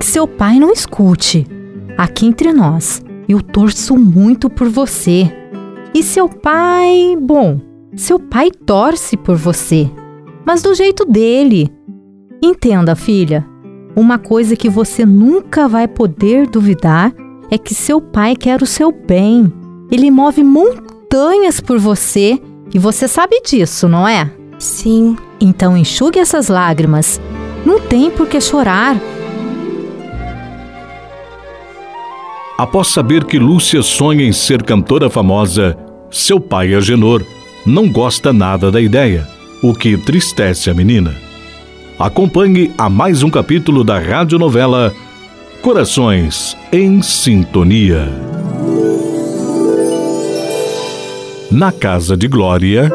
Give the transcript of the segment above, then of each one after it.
Que seu pai não escute. Aqui entre nós, eu torço muito por você. E seu pai, bom, seu pai torce por você, mas do jeito dele. Entenda, filha, uma coisa que você nunca vai poder duvidar é que seu pai quer o seu bem. Ele move montanhas por você e você sabe disso, não é? Sim. Então enxugue essas lágrimas. Não tem por que chorar. Após saber que Lúcia sonha em ser cantora famosa, seu pai, Agenor, não gosta nada da ideia, o que entristece a menina. Acompanhe a mais um capítulo da radionovela Corações em Sintonia. Na casa de Glória.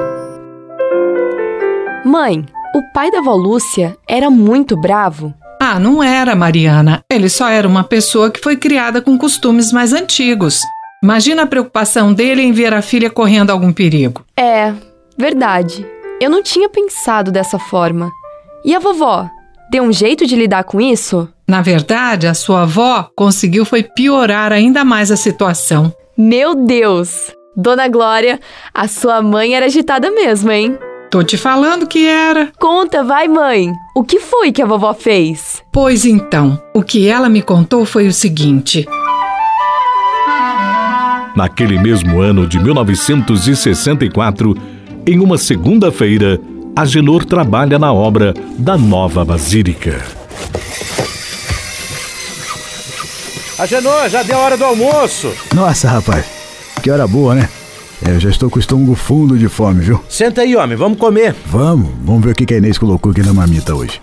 Mãe, o pai da avó Lúcia era muito bravo. Ah, não era, Mariana. Ele só era uma pessoa que foi criada com costumes mais antigos. Imagina a preocupação dele em ver a filha correndo algum perigo. É, verdade. Eu não tinha pensado dessa forma. E a vovó? Deu um jeito de lidar com isso? Na verdade, a sua avó conseguiu foi piorar ainda mais a situação. Meu Deus! Dona Glória, a sua mãe era agitada mesmo, hein? Tô te falando que era. Conta, vai, mãe. O que foi que a vovó fez? Pois então, o que ela me contou foi o seguinte. Naquele mesmo ano de 1964, em uma segunda-feira, Agenor trabalha na obra da nova Basílica. Agenor, já deu a hora do almoço. Nossa, rapaz, que hora boa, né? É, eu já estou com o estômago fundo de fome, viu? Senta aí, homem, vamos comer. Vamos, vamos ver o que a Inês colocou aqui na mamita hoje.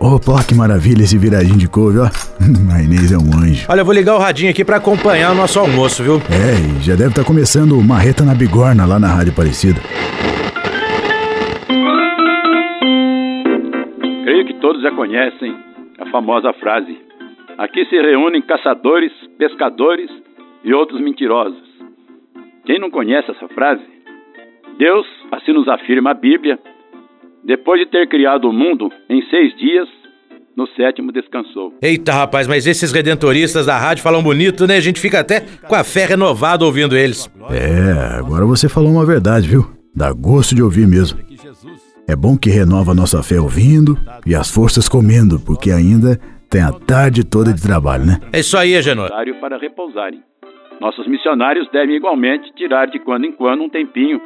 Opa, que maravilha esse viradinho de couve, ó. A Inês é um anjo. Olha, eu vou ligar o radinho aqui para acompanhar o nosso almoço, viu? É, e já deve estar tá começando Marreta na Bigorna lá na Rádio Aparecida. Creio que todos já conhecem a famosa frase: Aqui se reúnem caçadores, pescadores e outros mentirosos. Quem não conhece essa frase? Deus, assim nos afirma a Bíblia, depois de ter criado o mundo em seis dias, no sétimo descansou. Eita, rapaz, mas esses redentoristas da rádio falam bonito, né? A gente fica até com a fé renovada ouvindo eles. É, agora você falou uma verdade, viu? Dá gosto de ouvir mesmo. É bom que renova a nossa fé ouvindo e as forças comendo, porque ainda tem a tarde toda de trabalho, né? É isso aí, Agenor. Para repousarem. Nossos missionários devem igualmente tirar de quando em quando um tempinho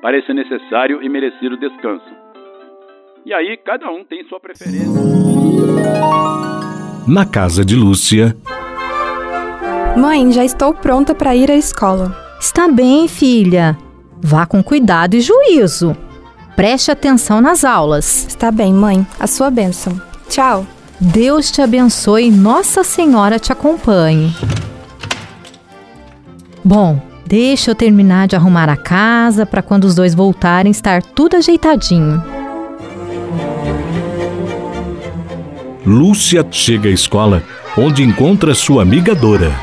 para esse necessário e merecido descanso. E aí cada um tem sua preferência. Na casa de Lúcia. Mãe, já estou pronta para ir à escola. Está bem, filha. Vá com cuidado e juízo. Preste atenção nas aulas. Está bem, mãe. A sua bênção. Tchau. Deus te abençoe e Nossa Senhora te acompanhe. Bom, deixa eu terminar de arrumar a casa para quando os dois voltarem estar tudo ajeitadinho. Lúcia chega à escola, onde encontra sua amiga Dora.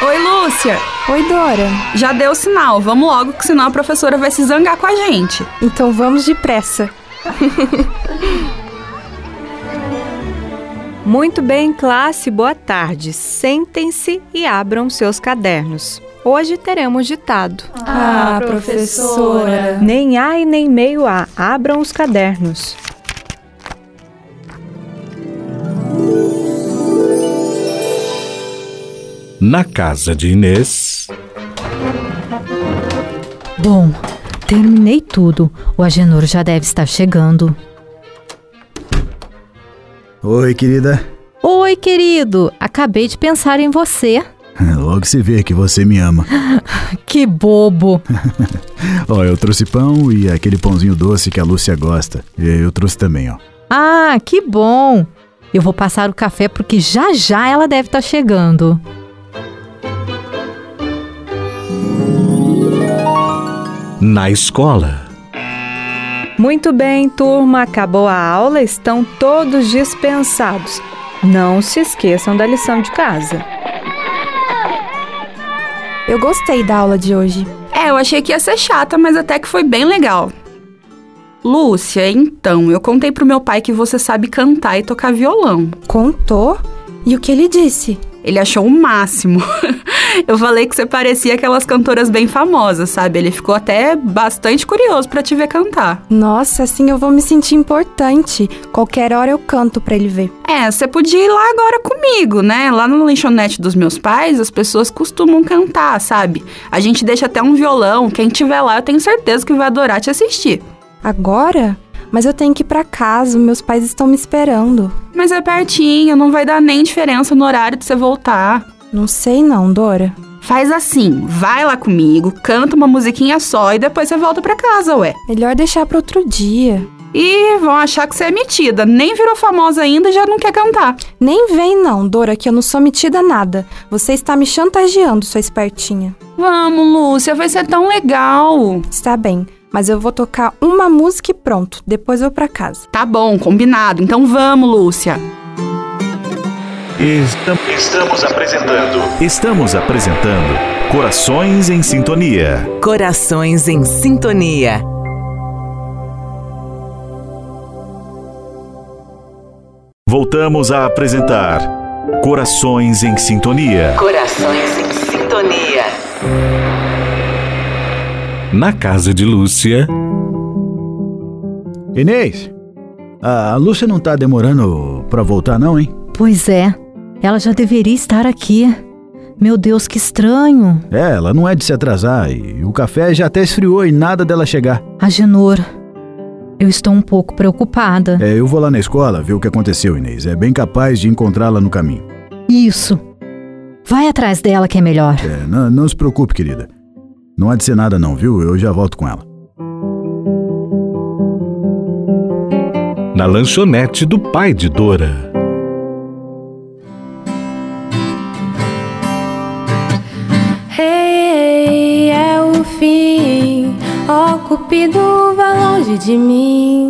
Oi, Lúcia. Oi, Dora. Já deu sinal, vamos logo, que senão a professora vai se zangar com a gente. Então vamos depressa. Muito bem, classe, boa tarde. Sentem-se e abram seus cadernos. Hoje teremos ditado. Ah, professora! Nem A e nem meio A. Abram os cadernos. Na casa de Inês. Bom, terminei tudo. O Agenor já deve estar chegando. Oi, querida. Oi, querido. Acabei de pensar em você. Logo se vê que você me ama. que bobo. ó, eu trouxe pão e aquele pãozinho doce que a Lúcia gosta. Eu trouxe também, ó. Ah, que bom. Eu vou passar o café porque já já ela deve estar chegando. Na escola. Muito bem, turma, acabou a aula, estão todos dispensados. Não se esqueçam da lição de casa. Eu gostei da aula de hoje. É, eu achei que ia ser chata, mas até que foi bem legal. Lúcia, então, eu contei pro meu pai que você sabe cantar e tocar violão. Contou? E o que ele disse? Ele achou o máximo. eu falei que você parecia aquelas cantoras bem famosas, sabe? Ele ficou até bastante curioso para te ver cantar. Nossa, assim eu vou me sentir importante. Qualquer hora eu canto para ele ver. É, você podia ir lá agora comigo, né? Lá no lanchonete dos meus pais, as pessoas costumam cantar, sabe? A gente deixa até um violão. Quem tiver lá, eu tenho certeza que vai adorar te assistir. Agora? Mas eu tenho que ir pra casa, meus pais estão me esperando. Mas é pertinho, não vai dar nem diferença no horário de você voltar. Não sei não, Dora. Faz assim, vai lá comigo, canta uma musiquinha só e depois você volta pra casa, ué. Melhor deixar pra outro dia. E vão achar que você é metida. Nem virou famosa ainda e já não quer cantar. Nem vem não, Dora, que eu não sou metida nada. Você está me chantageando, sua espertinha. Vamos, Lúcia, vai ser tão legal. Está bem mas eu vou tocar uma música e pronto. Depois eu vou para casa. Tá bom, combinado. Então vamos, Lúcia. Estamos apresentando. Estamos apresentando Corações em Sintonia. Corações em Sintonia. Voltamos a apresentar Corações em Sintonia. Corações em Sintonia. Na casa de Lúcia. Inês, a Lúcia não tá demorando pra voltar, não, hein? Pois é, ela já deveria estar aqui. Meu Deus, que estranho. É, ela não é de se atrasar e o café já até esfriou e nada dela chegar. Agenor, eu estou um pouco preocupada. É, eu vou lá na escola ver o que aconteceu, Inês. É bem capaz de encontrá-la no caminho. Isso. Vai atrás dela que é melhor. É, não, não se preocupe, querida. Não há de ser nada não, viu? Eu já volto com ela. Na lanchonete do pai de Dora. Cupido, vá longe de mim.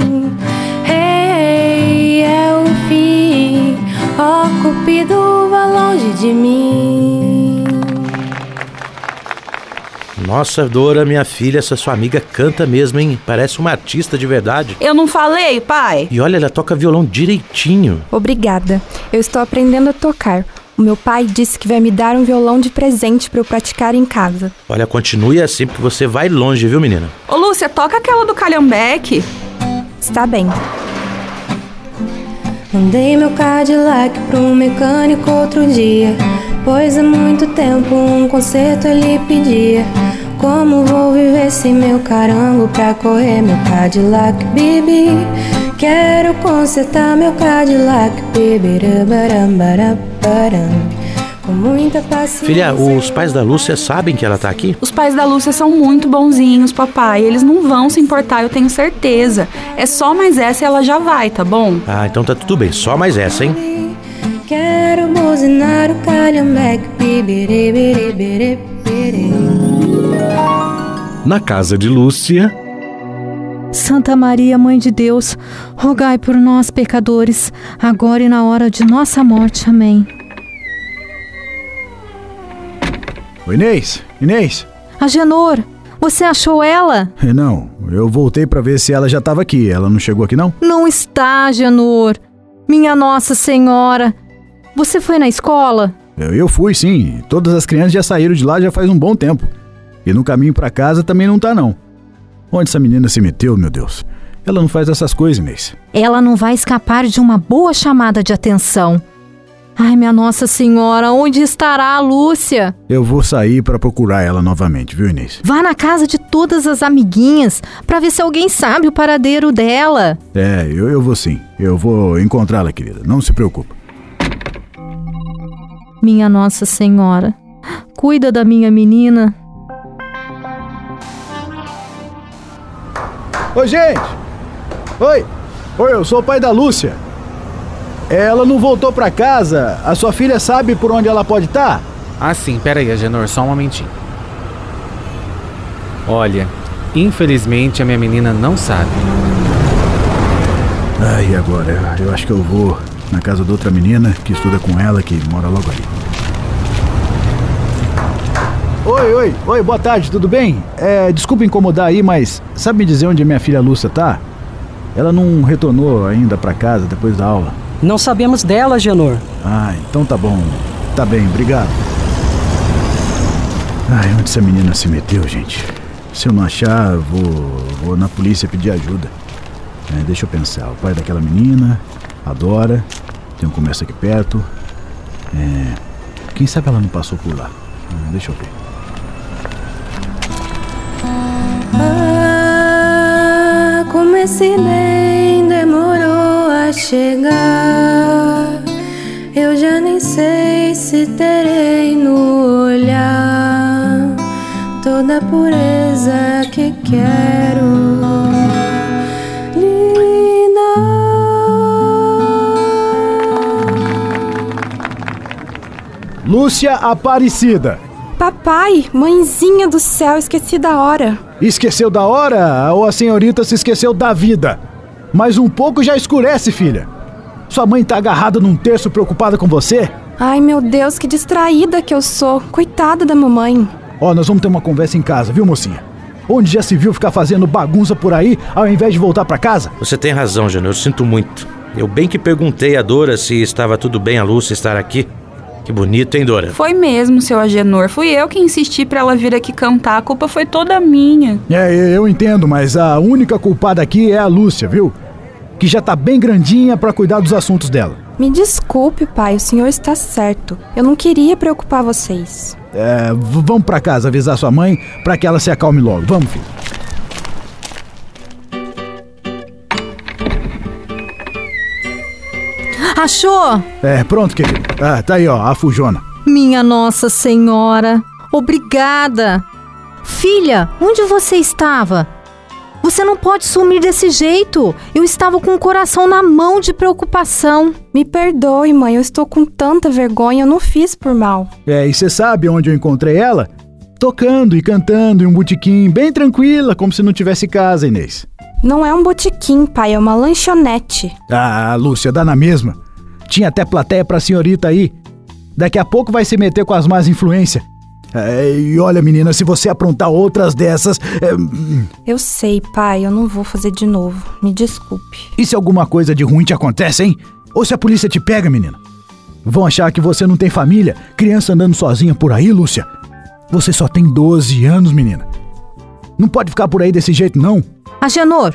Hey, é o fim. Ó, oh, Cupido, vá longe de mim. Nossa, Dora, minha filha, essa sua amiga canta mesmo, hein? Parece uma artista de verdade. Eu não falei, pai? E olha, ela toca violão direitinho. Obrigada. Eu estou aprendendo a tocar. O meu pai disse que vai me dar um violão de presente para eu praticar em casa. Olha, continue assim porque você vai longe, viu, menina? Ô, Lúcia, toca aquela do Calhambeque. Está bem. Mandei meu Cadillac pro mecânico outro dia, pois há muito tempo um conserto ele pedia. Como vou viver sem meu carango pra correr meu Cadillac, baby? Quero consertar meu Cadillac. Com muita paciência. Filha, os pais da Lúcia sabem que ela tá aqui? Os pais da Lúcia são muito bonzinhos, papai. Eles não vão se importar, eu tenho certeza. É só mais essa e ela já vai, tá bom? Ah, então tá tudo bem. Só mais essa, hein? Quero buzinar o calhambeque, Na casa de Lúcia. Santa Maria, Mãe de Deus, rogai por nós, pecadores, agora e na hora de nossa morte. Amém. Oi, Inês, Inês. Agenor, você achou ela? Não, eu voltei para ver se ela já estava aqui. Ela não chegou aqui, não? Não está, Agenor. Minha Nossa Senhora. Você foi na escola? Eu, eu fui, sim. Todas as crianças já saíram de lá já faz um bom tempo. E no caminho para casa também não tá, não. Onde essa menina se meteu, meu Deus? Ela não faz essas coisas, Inês. Ela não vai escapar de uma boa chamada de atenção. Ai, minha Nossa Senhora, onde estará a Lúcia? Eu vou sair para procurar ela novamente, viu, Inês? Vá na casa de todas as amiguinhas para ver se alguém sabe o paradeiro dela. É, eu, eu vou sim. Eu vou encontrá-la, querida. Não se preocupe. Minha Nossa Senhora, cuida da minha menina. Oi, gente! Oi! Oi, eu sou o pai da Lúcia. Ela não voltou para casa. A sua filha sabe por onde ela pode estar? Tá? Ah, sim. Pera aí, Agenor, só um momentinho. Olha, infelizmente a minha menina não sabe. Ai, e agora? Eu acho que eu vou na casa da outra menina que estuda com ela, que mora logo ali. Oi, oi, oi, boa tarde, tudo bem? É, desculpa incomodar aí, mas sabe me dizer onde a minha filha Lúcia tá? Ela não retornou ainda para casa depois da aula. Não sabemos dela, Genor. Ah, então tá bom. Tá bem, obrigado. Ai, onde essa menina se meteu, gente? Se eu não achar, vou, vou na polícia pedir ajuda. É, deixa eu pensar. O pai daquela menina, adora, tem um comércio aqui perto. É, quem sabe ela não passou por lá? É, deixa eu ver. Esse nem demorou a chegar. Eu já nem sei se terei no olhar toda a pureza que quero. Lúcia Aparecida. Papai, mãezinha do céu, esqueci da hora. Esqueceu da hora ou a senhorita se esqueceu da vida? Mas um pouco já escurece, filha. Sua mãe tá agarrada num terço preocupada com você? Ai, meu Deus, que distraída que eu sou. Coitada da mamãe. Ó, oh, nós vamos ter uma conversa em casa, viu, mocinha? Onde já se viu ficar fazendo bagunça por aí ao invés de voltar para casa? Você tem razão, Jânio, eu sinto muito. Eu bem que perguntei a Dora se estava tudo bem a Lúcia estar aqui. Que bonito, hein, Dora? Foi mesmo, seu Agenor. Fui eu que insisti para ela vir aqui cantar. A culpa foi toda minha. É, eu entendo, mas a única culpada aqui é a Lúcia, viu? Que já tá bem grandinha para cuidar dos assuntos dela. Me desculpe, pai, o senhor está certo. Eu não queria preocupar vocês. É, vamos para casa avisar sua mãe para que ela se acalme logo. Vamos, filho. Achou? É, pronto, querido. Ah, tá aí, ó, a fujona. Minha Nossa Senhora, obrigada. Filha, onde você estava? Você não pode sumir desse jeito. Eu estava com o coração na mão de preocupação. Me perdoe, mãe, eu estou com tanta vergonha, eu não fiz por mal. É, e você sabe onde eu encontrei ela? Tocando e cantando em um botequim, bem tranquila, como se não tivesse casa, Inês. Não é um botequim, pai, é uma lanchonete. Ah, Lúcia, dá na mesma. Tinha até plateia pra senhorita aí. Daqui a pouco vai se meter com as más influências. É, e olha, menina, se você aprontar outras dessas. É... Eu sei, pai, eu não vou fazer de novo. Me desculpe. E se alguma coisa de ruim te acontece, hein? Ou se a polícia te pega, menina? Vão achar que você não tem família, criança andando sozinha por aí, Lúcia? Você só tem 12 anos, menina. Não pode ficar por aí desse jeito, não. Agenor,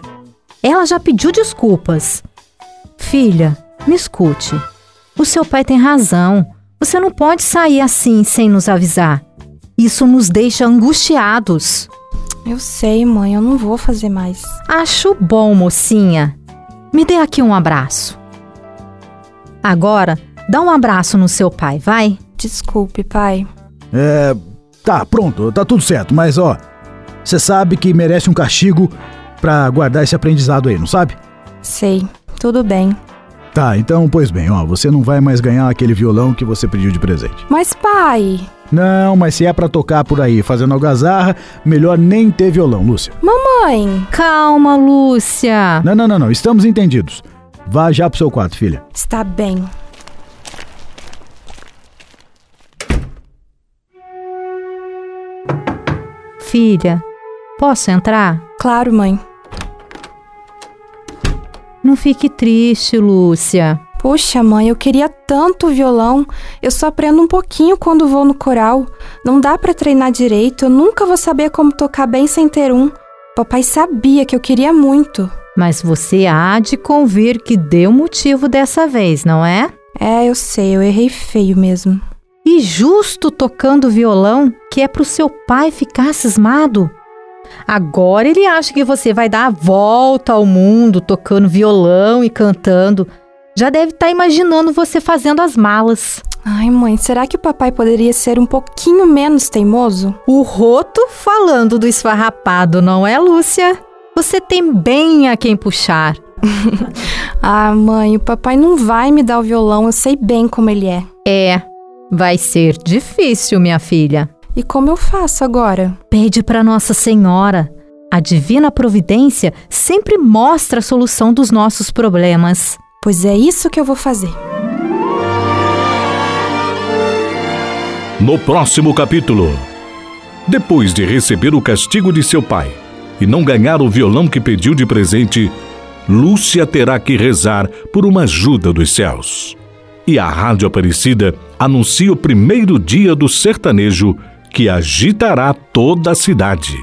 ela já pediu desculpas. Filha, me escute. O seu pai tem razão. Você não pode sair assim sem nos avisar. Isso nos deixa angustiados. Eu sei, mãe, eu não vou fazer mais. Acho bom, mocinha. Me dê aqui um abraço. Agora, dá um abraço no seu pai, vai? Desculpe, pai. É. Tá, pronto, tá tudo certo, mas ó. Você sabe que merece um castigo pra guardar esse aprendizado aí, não sabe? Sei, tudo bem. Tá, então, pois bem, ó, você não vai mais ganhar aquele violão que você pediu de presente. Mas, pai. Não, mas se é para tocar por aí fazendo algazarra, melhor nem ter violão, Lúcia. Mamãe! Calma, Lúcia. Não, não, não, não, estamos entendidos. Vá já pro seu quarto, filha. Está bem. Filha, posso entrar? Claro, mãe. Não fique triste, Lúcia. Puxa, mãe, eu queria tanto violão. Eu só aprendo um pouquinho quando vou no coral. Não dá para treinar direito. Eu nunca vou saber como tocar bem sem ter um. Papai sabia que eu queria muito. Mas você há de convir que deu motivo dessa vez, não é? É, eu sei, eu errei feio mesmo. E justo tocando violão, que é pro seu pai ficar cismado. Agora ele acha que você vai dar a volta ao mundo tocando violão e cantando. Já deve estar tá imaginando você fazendo as malas. Ai, mãe, será que o papai poderia ser um pouquinho menos teimoso? O roto falando do esfarrapado, não é, Lúcia? Você tem bem a quem puxar. ah, mãe, o papai não vai me dar o violão, eu sei bem como ele é. É, vai ser difícil, minha filha. E como eu faço agora? Pede para Nossa Senhora. A divina providência sempre mostra a solução dos nossos problemas. Pois é isso que eu vou fazer. No próximo capítulo, depois de receber o castigo de seu pai e não ganhar o violão que pediu de presente, Lúcia terá que rezar por uma ajuda dos céus. E a Rádio Aparecida anuncia o primeiro dia do sertanejo que agitará toda a cidade.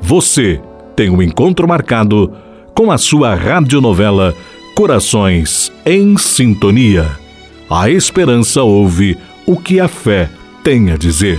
Você tem um encontro marcado com a sua radionovela Corações em Sintonia. A esperança ouve o que a fé tem a dizer.